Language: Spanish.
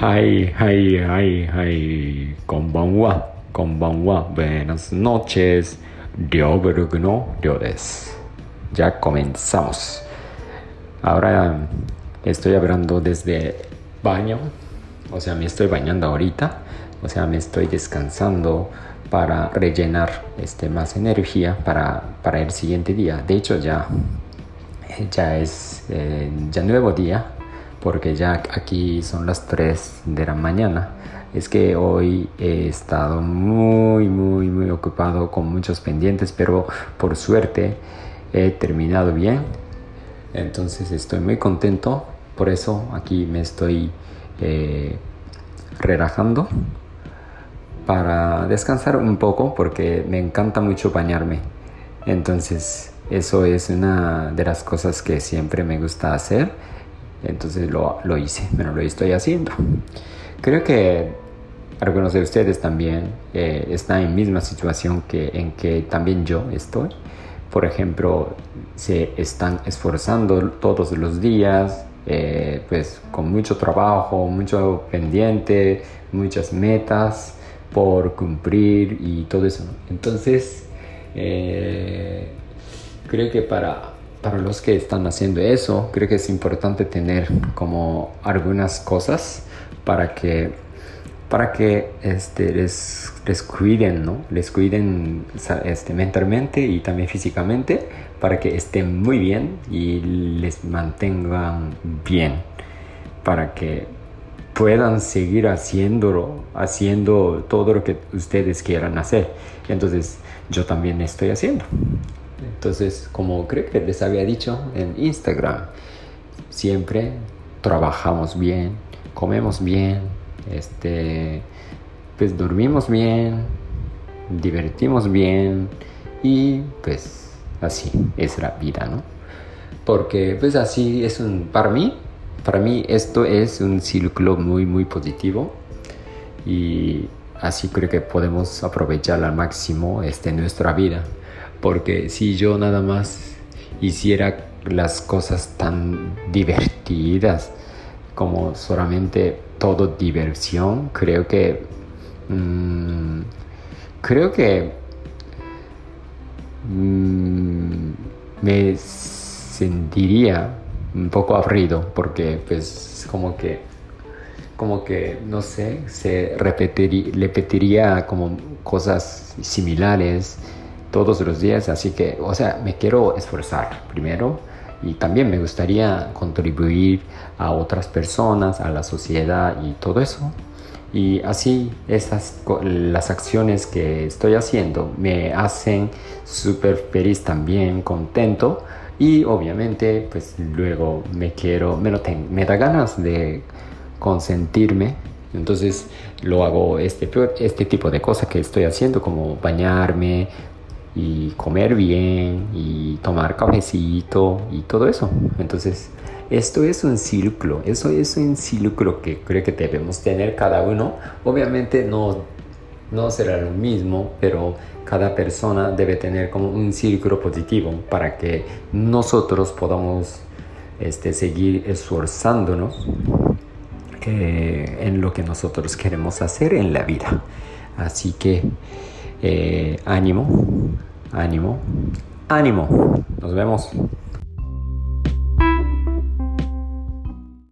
Hi, hi, hi, hi. Konbanwa, konbanwa. Buenas noches. Ryoburg no Ryo desu. Ya comenzamos. Ahora estoy hablando desde baño. O sea, me estoy bañando ahorita. O sea, me estoy descansando para rellenar este, más energía para, para el siguiente día. De hecho, ya, ya es eh, ya nuevo día porque ya aquí son las 3 de la mañana. Es que hoy he estado muy, muy, muy ocupado con muchos pendientes, pero por suerte he terminado bien. Entonces estoy muy contento. Por eso aquí me estoy eh, relajando para descansar un poco porque me encanta mucho bañarme. Entonces eso es una de las cosas que siempre me gusta hacer entonces lo, lo hice, pero lo estoy haciendo. Creo que algunos de ustedes también eh, están en misma situación que en que también yo estoy. Por ejemplo, se están esforzando todos los días, eh, pues con mucho trabajo, mucho pendiente, muchas metas por cumplir y todo eso. Entonces, eh, creo que para para los que están haciendo eso, creo que es importante tener como algunas cosas para que para que este, les, cuiden, ¿no? Les cuiden este, mentalmente y también físicamente para que estén muy bien y les mantengan bien para que puedan seguir haciéndolo, haciendo todo lo que ustedes quieran hacer. Entonces, yo también estoy haciendo. Entonces, como creo que les había dicho en Instagram, siempre trabajamos bien, comemos bien, este, pues dormimos bien, divertimos bien y pues así es la vida, ¿no? Porque pues así es un, para mí, para mí esto es un círculo muy, muy positivo y así creo que podemos aprovechar al máximo este, nuestra vida porque si yo nada más hiciera las cosas tan divertidas como solamente todo diversión, creo que mm, creo que mm, me sentiría un poco aburrido porque pues como que como que no sé se repetiría, repetiría como cosas similares todos los días, así que, o sea, me quiero esforzar primero y también me gustaría contribuir a otras personas, a la sociedad y todo eso. Y así esas, las acciones que estoy haciendo me hacen súper feliz también, contento y obviamente pues luego me quiero, me, lo tengo, me da ganas de consentirme entonces lo hago este, este tipo de cosas que estoy haciendo como bañarme, y comer bien y tomar cafecito y todo eso. Entonces, esto es un círculo, eso es un círculo que creo que debemos tener cada uno. Obviamente no, no será lo mismo, pero cada persona debe tener como un círculo positivo para que nosotros podamos este, seguir esforzándonos eh, en lo que nosotros queremos hacer en la vida. Así que eh, ánimo, ánimo, ánimo. Nos vemos.